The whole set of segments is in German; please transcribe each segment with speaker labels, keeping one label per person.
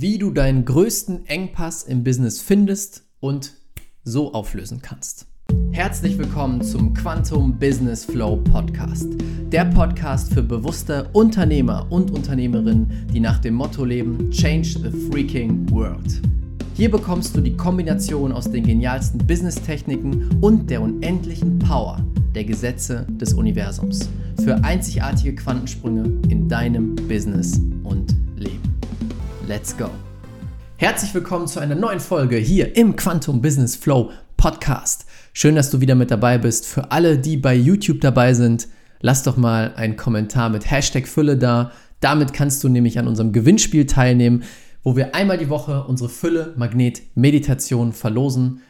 Speaker 1: wie du deinen größten Engpass im Business findest und so auflösen kannst. Herzlich willkommen zum Quantum Business Flow Podcast. Der Podcast für bewusste Unternehmer und Unternehmerinnen, die nach dem Motto leben: Change the freaking world. Hier bekommst du die Kombination aus den genialsten Business-Techniken und der unendlichen Power der Gesetze des Universums für einzigartige Quantensprünge in deinem Business. Let's go! Herzlich willkommen zu einer neuen Folge hier im Quantum Business Flow Podcast. Schön, dass du wieder mit dabei bist. Für alle, die bei YouTube dabei sind, lass doch mal einen Kommentar mit Hashtag Fülle da. Damit kannst du nämlich an unserem Gewinnspiel teilnehmen, wo wir einmal die Woche unsere Fülle Magnet Meditation verlosen.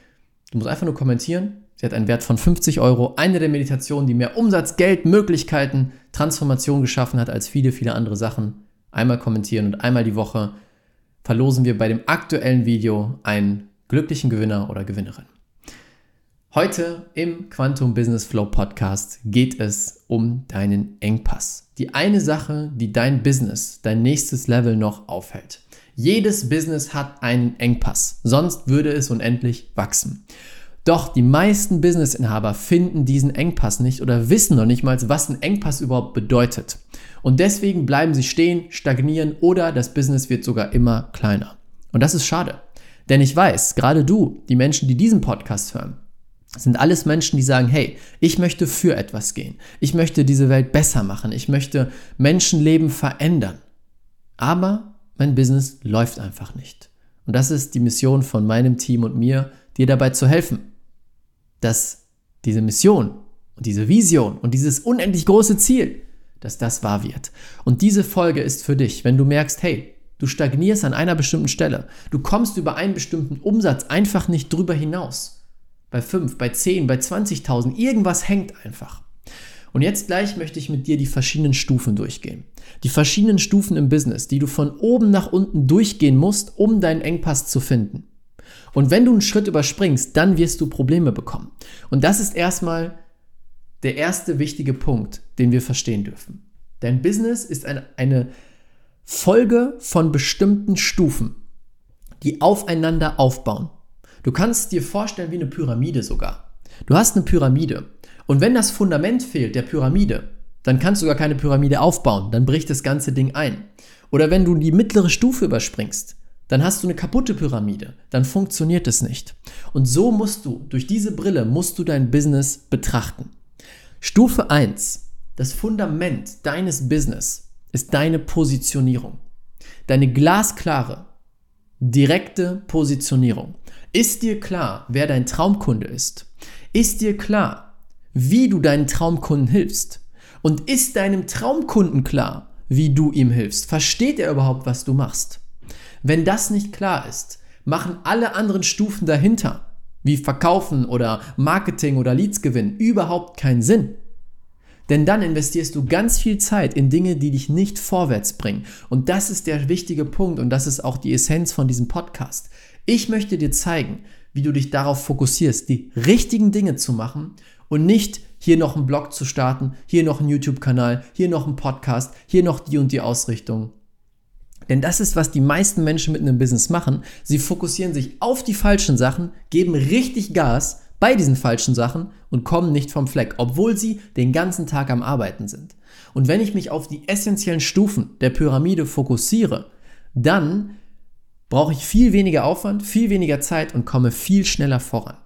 Speaker 1: Du musst einfach nur kommentieren. Sie hat einen Wert von 50 Euro. Eine der Meditationen, die mehr Umsatz, Geld, Möglichkeiten, Transformation geschaffen hat als viele, viele andere Sachen. Einmal kommentieren und einmal die Woche verlosen wir bei dem aktuellen Video einen glücklichen Gewinner oder Gewinnerin. Heute im Quantum Business Flow Podcast geht es um deinen Engpass. Die eine Sache, die dein Business, dein nächstes Level noch aufhält. Jedes Business hat einen Engpass, sonst würde es unendlich wachsen. Doch die meisten Businessinhaber finden diesen Engpass nicht oder wissen noch nicht mal, was ein Engpass überhaupt bedeutet. Und deswegen bleiben sie stehen, stagnieren oder das Business wird sogar immer kleiner. Und das ist schade. Denn ich weiß, gerade du, die Menschen, die diesen Podcast hören, sind alles Menschen, die sagen, hey, ich möchte für etwas gehen. Ich möchte diese Welt besser machen. Ich möchte Menschenleben verändern. Aber mein Business läuft einfach nicht. Und das ist die Mission von meinem Team und mir, dir dabei zu helfen, dass diese Mission und diese Vision und dieses unendlich große Ziel dass das wahr wird. Und diese Folge ist für dich, wenn du merkst, hey, du stagnierst an einer bestimmten Stelle, du kommst über einen bestimmten Umsatz einfach nicht drüber hinaus. Bei 5, bei 10, bei 20.000, irgendwas hängt einfach. Und jetzt gleich möchte ich mit dir die verschiedenen Stufen durchgehen. Die verschiedenen Stufen im Business, die du von oben nach unten durchgehen musst, um deinen Engpass zu finden. Und wenn du einen Schritt überspringst, dann wirst du Probleme bekommen. Und das ist erstmal der erste wichtige Punkt, den wir verstehen dürfen. Dein Business ist eine, eine Folge von bestimmten Stufen, die aufeinander aufbauen. Du kannst dir vorstellen wie eine Pyramide sogar. Du hast eine Pyramide und wenn das Fundament fehlt der Pyramide, dann kannst du gar keine Pyramide aufbauen, dann bricht das ganze Ding ein. Oder wenn du die mittlere Stufe überspringst, dann hast du eine kaputte Pyramide, dann funktioniert es nicht. Und so musst du, durch diese Brille musst du dein Business betrachten. Stufe 1, das Fundament deines Business ist deine Positionierung. Deine glasklare, direkte Positionierung. Ist dir klar, wer dein Traumkunde ist? Ist dir klar, wie du deinen Traumkunden hilfst? Und ist deinem Traumkunden klar, wie du ihm hilfst? Versteht er überhaupt, was du machst? Wenn das nicht klar ist, machen alle anderen Stufen dahinter wie Verkaufen oder Marketing oder Leads gewinnen, überhaupt keinen Sinn. Denn dann investierst du ganz viel Zeit in Dinge, die dich nicht vorwärts bringen. Und das ist der wichtige Punkt und das ist auch die Essenz von diesem Podcast. Ich möchte dir zeigen, wie du dich darauf fokussierst, die richtigen Dinge zu machen und nicht hier noch einen Blog zu starten, hier noch einen YouTube-Kanal, hier noch einen Podcast, hier noch die und die Ausrichtung. Denn das ist, was die meisten Menschen mit einem Business machen. Sie fokussieren sich auf die falschen Sachen, geben richtig Gas bei diesen falschen Sachen und kommen nicht vom Fleck, obwohl sie den ganzen Tag am Arbeiten sind. Und wenn ich mich auf die essentiellen Stufen der Pyramide fokussiere, dann brauche ich viel weniger Aufwand, viel weniger Zeit und komme viel schneller voran.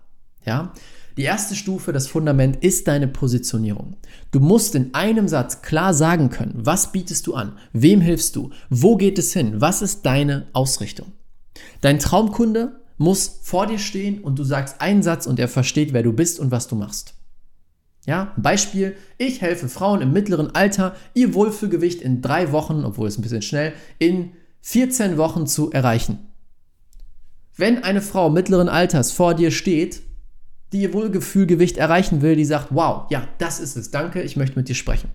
Speaker 1: Ja? Die erste Stufe, das Fundament, ist deine Positionierung. Du musst in einem Satz klar sagen können, was bietest du an, wem hilfst du, wo geht es hin, was ist deine Ausrichtung. Dein Traumkunde muss vor dir stehen und du sagst einen Satz und er versteht, wer du bist und was du machst. Ja, Beispiel, ich helfe Frauen im mittleren Alter, ihr Wohlfühlgewicht in drei Wochen, obwohl es ein bisschen schnell, in 14 Wochen zu erreichen. Wenn eine Frau mittleren Alters vor dir steht die ihr Wohlgefühlgewicht erreichen will, die sagt, wow, ja, das ist es, danke, ich möchte mit dir sprechen.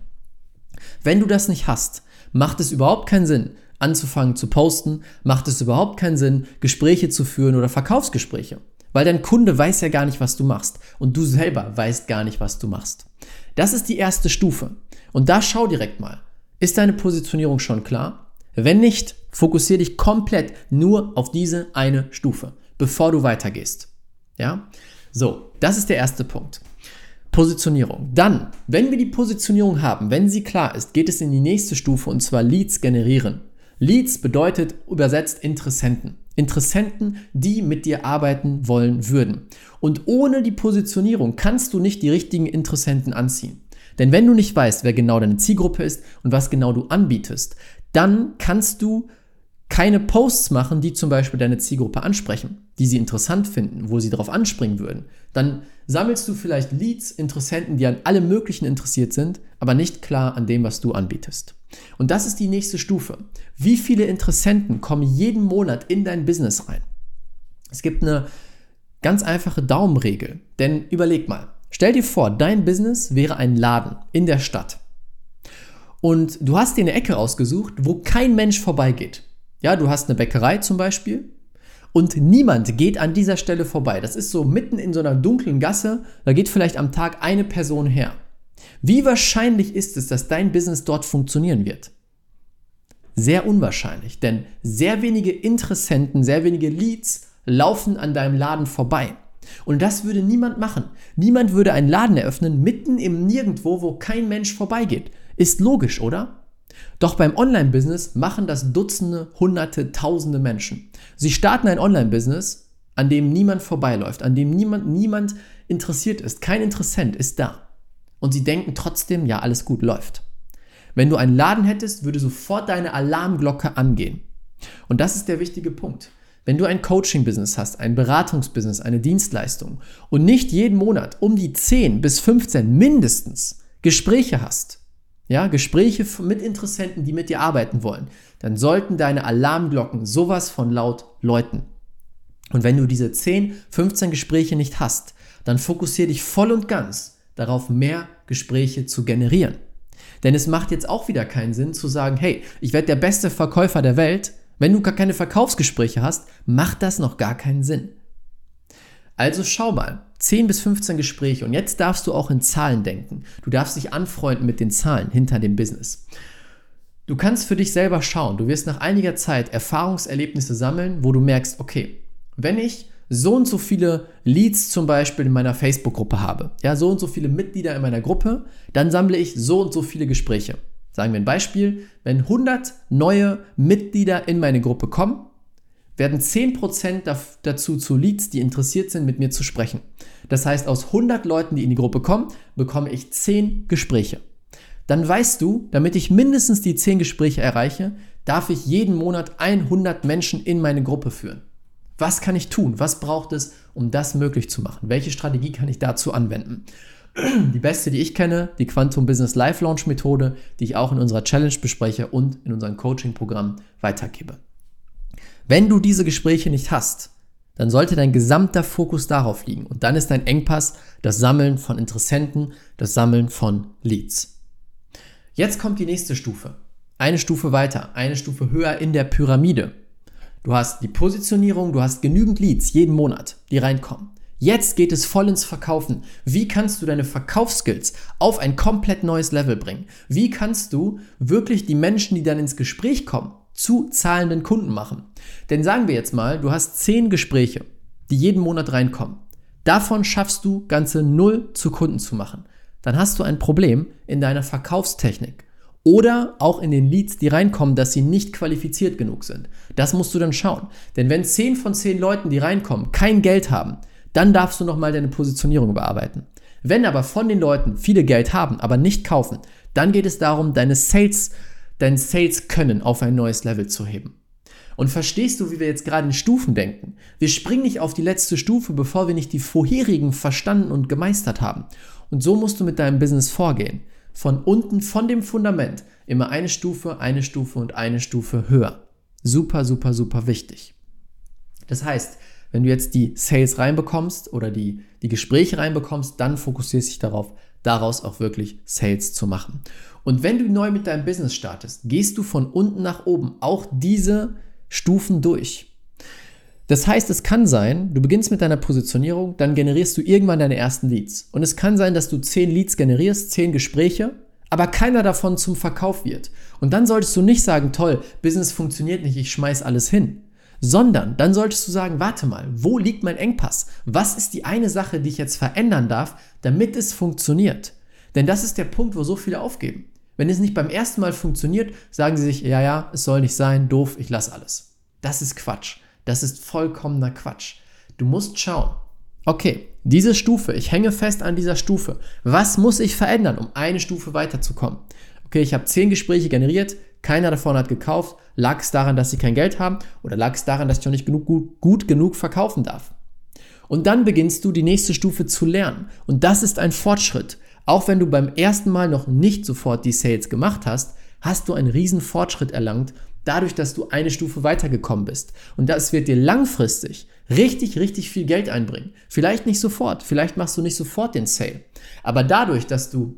Speaker 1: Wenn du das nicht hast, macht es überhaupt keinen Sinn, anzufangen zu posten, macht es überhaupt keinen Sinn, Gespräche zu führen oder Verkaufsgespräche. Weil dein Kunde weiß ja gar nicht, was du machst und du selber weißt gar nicht, was du machst. Das ist die erste Stufe. Und da schau direkt mal. Ist deine Positionierung schon klar? Wenn nicht, Fokussiere dich komplett nur auf diese eine Stufe, bevor du weitergehst. Ja? So, das ist der erste Punkt. Positionierung. Dann, wenn wir die Positionierung haben, wenn sie klar ist, geht es in die nächste Stufe und zwar Leads generieren. Leads bedeutet übersetzt Interessenten. Interessenten, die mit dir arbeiten wollen würden. Und ohne die Positionierung kannst du nicht die richtigen Interessenten anziehen. Denn wenn du nicht weißt, wer genau deine Zielgruppe ist und was genau du anbietest, dann kannst du keine Posts machen, die zum Beispiel deine Zielgruppe ansprechen, die sie interessant finden, wo sie darauf anspringen würden. Dann sammelst du vielleicht Leads, Interessenten, die an allem Möglichen interessiert sind, aber nicht klar an dem, was du anbietest. Und das ist die nächste Stufe. Wie viele Interessenten kommen jeden Monat in dein Business rein? Es gibt eine ganz einfache Daumenregel, denn überleg mal, stell dir vor, dein Business wäre ein Laden in der Stadt. Und du hast dir eine Ecke ausgesucht, wo kein Mensch vorbeigeht. Ja, du hast eine Bäckerei zum Beispiel und niemand geht an dieser Stelle vorbei. Das ist so mitten in so einer dunklen Gasse, da geht vielleicht am Tag eine Person her. Wie wahrscheinlich ist es, dass dein Business dort funktionieren wird? Sehr unwahrscheinlich, denn sehr wenige Interessenten, sehr wenige Leads laufen an deinem Laden vorbei. Und das würde niemand machen. Niemand würde einen Laden eröffnen mitten im Nirgendwo, wo kein Mensch vorbeigeht. Ist logisch, oder? Doch beim Online-Business machen das Dutzende, Hunderte, Tausende Menschen. Sie starten ein Online-Business, an dem niemand vorbeiläuft, an dem niemand, niemand interessiert ist. Kein Interessent ist da. Und sie denken trotzdem, ja, alles gut läuft. Wenn du einen Laden hättest, würde sofort deine Alarmglocke angehen. Und das ist der wichtige Punkt. Wenn du ein Coaching-Business hast, ein Beratungsbusiness, eine Dienstleistung und nicht jeden Monat um die 10 bis 15 mindestens Gespräche hast, ja, Gespräche mit Interessenten, die mit dir arbeiten wollen, dann sollten deine Alarmglocken sowas von laut läuten. Und wenn du diese 10, 15 Gespräche nicht hast, dann fokussiere dich voll und ganz darauf, mehr Gespräche zu generieren. Denn es macht jetzt auch wieder keinen Sinn zu sagen, hey, ich werde der beste Verkäufer der Welt. Wenn du gar keine Verkaufsgespräche hast, macht das noch gar keinen Sinn. Also schau mal, 10 bis 15 Gespräche und jetzt darfst du auch in Zahlen denken. Du darfst dich anfreunden mit den Zahlen hinter dem Business. Du kannst für dich selber schauen. Du wirst nach einiger Zeit Erfahrungserlebnisse sammeln, wo du merkst, okay, wenn ich so und so viele Leads zum Beispiel in meiner Facebook-Gruppe habe, ja, so und so viele Mitglieder in meiner Gruppe, dann sammle ich so und so viele Gespräche. Sagen wir ein Beispiel, wenn 100 neue Mitglieder in meine Gruppe kommen, werden 10% dazu zu Leads, die interessiert sind, mit mir zu sprechen. Das heißt, aus 100 Leuten, die in die Gruppe kommen, bekomme ich 10 Gespräche. Dann weißt du, damit ich mindestens die 10 Gespräche erreiche, darf ich jeden Monat 100 Menschen in meine Gruppe führen. Was kann ich tun? Was braucht es, um das möglich zu machen? Welche Strategie kann ich dazu anwenden? Die beste, die ich kenne, die Quantum Business Life Launch Methode, die ich auch in unserer Challenge bespreche und in unserem Coaching-Programm weitergebe. Wenn du diese Gespräche nicht hast, dann sollte dein gesamter Fokus darauf liegen. Und dann ist dein Engpass das Sammeln von Interessenten, das Sammeln von Leads. Jetzt kommt die nächste Stufe. Eine Stufe weiter, eine Stufe höher in der Pyramide. Du hast die Positionierung, du hast genügend Leads jeden Monat, die reinkommen. Jetzt geht es voll ins Verkaufen. Wie kannst du deine Verkaufsskills auf ein komplett neues Level bringen? Wie kannst du wirklich die Menschen, die dann ins Gespräch kommen, zu zahlenden Kunden machen? Denn sagen wir jetzt mal, du hast zehn Gespräche, die jeden Monat reinkommen. Davon schaffst du ganze null zu Kunden zu machen. Dann hast du ein Problem in deiner Verkaufstechnik. Oder auch in den Leads, die reinkommen, dass sie nicht qualifiziert genug sind. Das musst du dann schauen. Denn wenn 10 von 10 Leuten, die reinkommen, kein Geld haben, dann darfst du nochmal deine Positionierung überarbeiten. Wenn aber von den Leuten viele Geld haben, aber nicht kaufen, dann geht es darum, deine Sales, dein Sales-Können auf ein neues Level zu heben. Und verstehst du, wie wir jetzt gerade in Stufen denken? Wir springen nicht auf die letzte Stufe, bevor wir nicht die vorherigen verstanden und gemeistert haben. Und so musst du mit deinem Business vorgehen von unten, von dem Fundament, immer eine Stufe, eine Stufe und eine Stufe höher. Super, super, super wichtig. Das heißt, wenn du jetzt die Sales reinbekommst oder die, die Gespräche reinbekommst, dann fokussierst dich darauf, daraus auch wirklich Sales zu machen. Und wenn du neu mit deinem Business startest, gehst du von unten nach oben auch diese Stufen durch. Das heißt, es kann sein, du beginnst mit deiner Positionierung, dann generierst du irgendwann deine ersten Leads. Und es kann sein, dass du 10 Leads generierst, 10 Gespräche, aber keiner davon zum Verkauf wird. Und dann solltest du nicht sagen, toll, Business funktioniert nicht, ich schmeiß alles hin. Sondern dann solltest du sagen, warte mal, wo liegt mein Engpass? Was ist die eine Sache, die ich jetzt verändern darf, damit es funktioniert? Denn das ist der Punkt, wo so viele aufgeben. Wenn es nicht beim ersten Mal funktioniert, sagen sie sich, ja, ja, es soll nicht sein, doof, ich lasse alles. Das ist Quatsch. Das ist vollkommener Quatsch. Du musst schauen, okay, diese Stufe, ich hänge fest an dieser Stufe. Was muss ich verändern, um eine Stufe weiterzukommen? Okay, ich habe zehn Gespräche generiert, keiner davon hat gekauft. Lag es daran, dass sie kein Geld haben oder lag es daran, dass ich noch nicht genug, gut, gut genug verkaufen darf? Und dann beginnst du die nächste Stufe zu lernen. Und das ist ein Fortschritt. Auch wenn du beim ersten Mal noch nicht sofort die Sales gemacht hast, hast du einen riesen Fortschritt erlangt, dadurch, dass du eine Stufe weitergekommen bist. Und das wird dir langfristig richtig, richtig viel Geld einbringen. Vielleicht nicht sofort, vielleicht machst du nicht sofort den Sale. Aber dadurch, dass du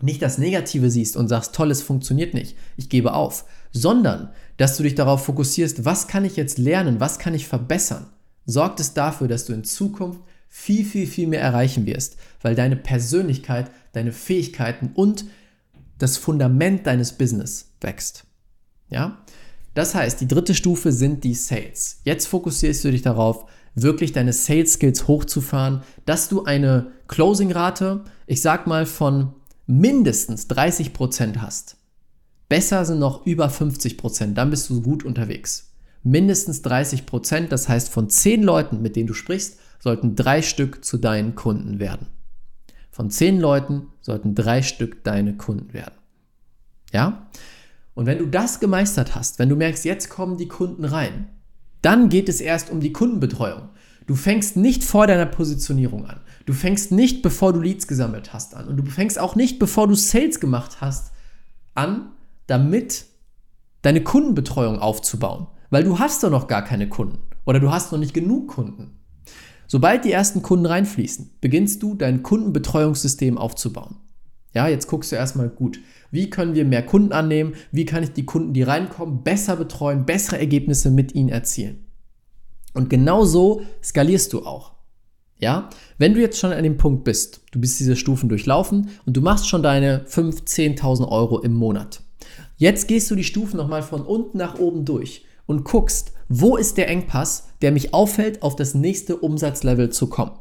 Speaker 1: nicht das Negative siehst und sagst, toll, es funktioniert nicht, ich gebe auf, sondern dass du dich darauf fokussierst, was kann ich jetzt lernen, was kann ich verbessern, sorgt es dafür, dass du in Zukunft viel, viel, viel mehr erreichen wirst, weil deine Persönlichkeit, deine Fähigkeiten und das Fundament deines Business wächst. Ja? Das heißt, die dritte Stufe sind die Sales. Jetzt fokussierst du dich darauf, wirklich deine Sales Skills hochzufahren, dass du eine Closing Rate, ich sag mal von mindestens 30% hast. Besser sind noch über 50%, dann bist du gut unterwegs. Mindestens 30%, das heißt von 10 Leuten, mit denen du sprichst, sollten drei Stück zu deinen Kunden werden. Von 10 Leuten sollten drei Stück deine Kunden werden. Ja? Und wenn du das gemeistert hast, wenn du merkst, jetzt kommen die Kunden rein, dann geht es erst um die Kundenbetreuung. Du fängst nicht vor deiner Positionierung an. Du fängst nicht, bevor du Leads gesammelt hast, an. Und du fängst auch nicht, bevor du Sales gemacht hast, an, damit deine Kundenbetreuung aufzubauen. Weil du hast doch noch gar keine Kunden. Oder du hast noch nicht genug Kunden. Sobald die ersten Kunden reinfließen, beginnst du dein Kundenbetreuungssystem aufzubauen. Ja, jetzt guckst du erstmal gut, wie können wir mehr Kunden annehmen, wie kann ich die Kunden, die reinkommen, besser betreuen, bessere Ergebnisse mit ihnen erzielen. Und genau so skalierst du auch. Ja, wenn du jetzt schon an dem Punkt bist, du bist diese Stufen durchlaufen und du machst schon deine 5.000, 10.000 Euro im Monat. Jetzt gehst du die Stufen nochmal von unten nach oben durch und guckst, wo ist der Engpass, der mich auffällt, auf das nächste Umsatzlevel zu kommen.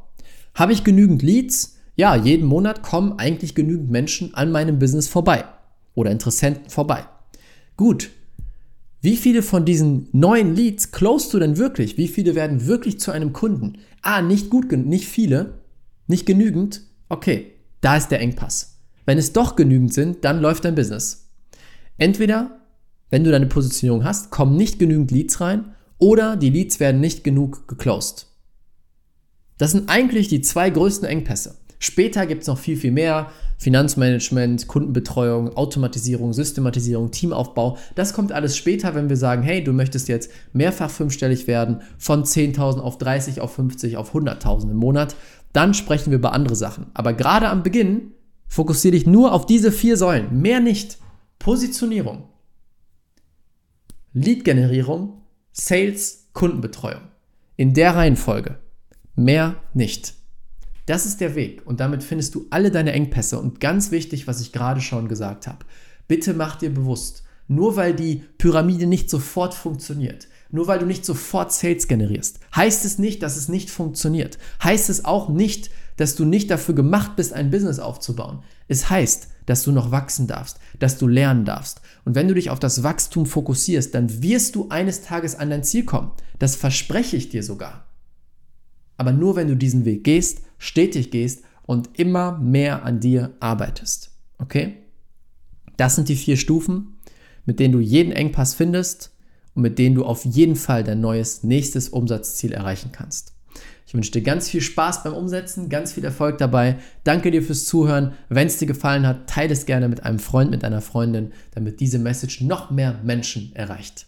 Speaker 1: Habe ich genügend Leads? Ja, jeden Monat kommen eigentlich genügend Menschen an meinem Business vorbei oder Interessenten vorbei. Gut, wie viele von diesen neuen Leads closest du denn wirklich? Wie viele werden wirklich zu einem Kunden? Ah, nicht gut, nicht viele, nicht genügend. Okay, da ist der Engpass. Wenn es doch genügend sind, dann läuft dein Business. Entweder, wenn du deine Positionierung hast, kommen nicht genügend Leads rein oder die Leads werden nicht genug geclosed. Das sind eigentlich die zwei größten Engpässe. Später gibt es noch viel, viel mehr. Finanzmanagement, Kundenbetreuung, Automatisierung, Systematisierung, Teamaufbau. Das kommt alles später, wenn wir sagen, hey, du möchtest jetzt mehrfach fünfstellig werden, von 10.000 auf 30, auf 50, auf 100.000 im Monat. Dann sprechen wir über andere Sachen. Aber gerade am Beginn fokussiere dich nur auf diese vier Säulen, mehr nicht. Positionierung, Lead-Generierung, Sales, Kundenbetreuung. In der Reihenfolge. Mehr nicht. Das ist der Weg und damit findest du alle deine Engpässe und ganz wichtig, was ich gerade schon gesagt habe. Bitte mach dir bewusst, nur weil die Pyramide nicht sofort funktioniert, nur weil du nicht sofort Sales generierst, heißt es nicht, dass es nicht funktioniert. Heißt es auch nicht, dass du nicht dafür gemacht bist, ein Business aufzubauen. Es heißt, dass du noch wachsen darfst, dass du lernen darfst. Und wenn du dich auf das Wachstum fokussierst, dann wirst du eines Tages an dein Ziel kommen. Das verspreche ich dir sogar. Aber nur wenn du diesen Weg gehst, stetig gehst und immer mehr an dir arbeitest. Okay? Das sind die vier Stufen, mit denen du jeden Engpass findest und mit denen du auf jeden Fall dein neues nächstes Umsatzziel erreichen kannst. Ich wünsche dir ganz viel Spaß beim Umsetzen, ganz viel Erfolg dabei. Danke dir fürs Zuhören. Wenn es dir gefallen hat, teile es gerne mit einem Freund, mit einer Freundin, damit diese Message noch mehr Menschen erreicht.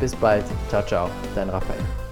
Speaker 1: Bis bald, ciao, ciao, dein Raphael.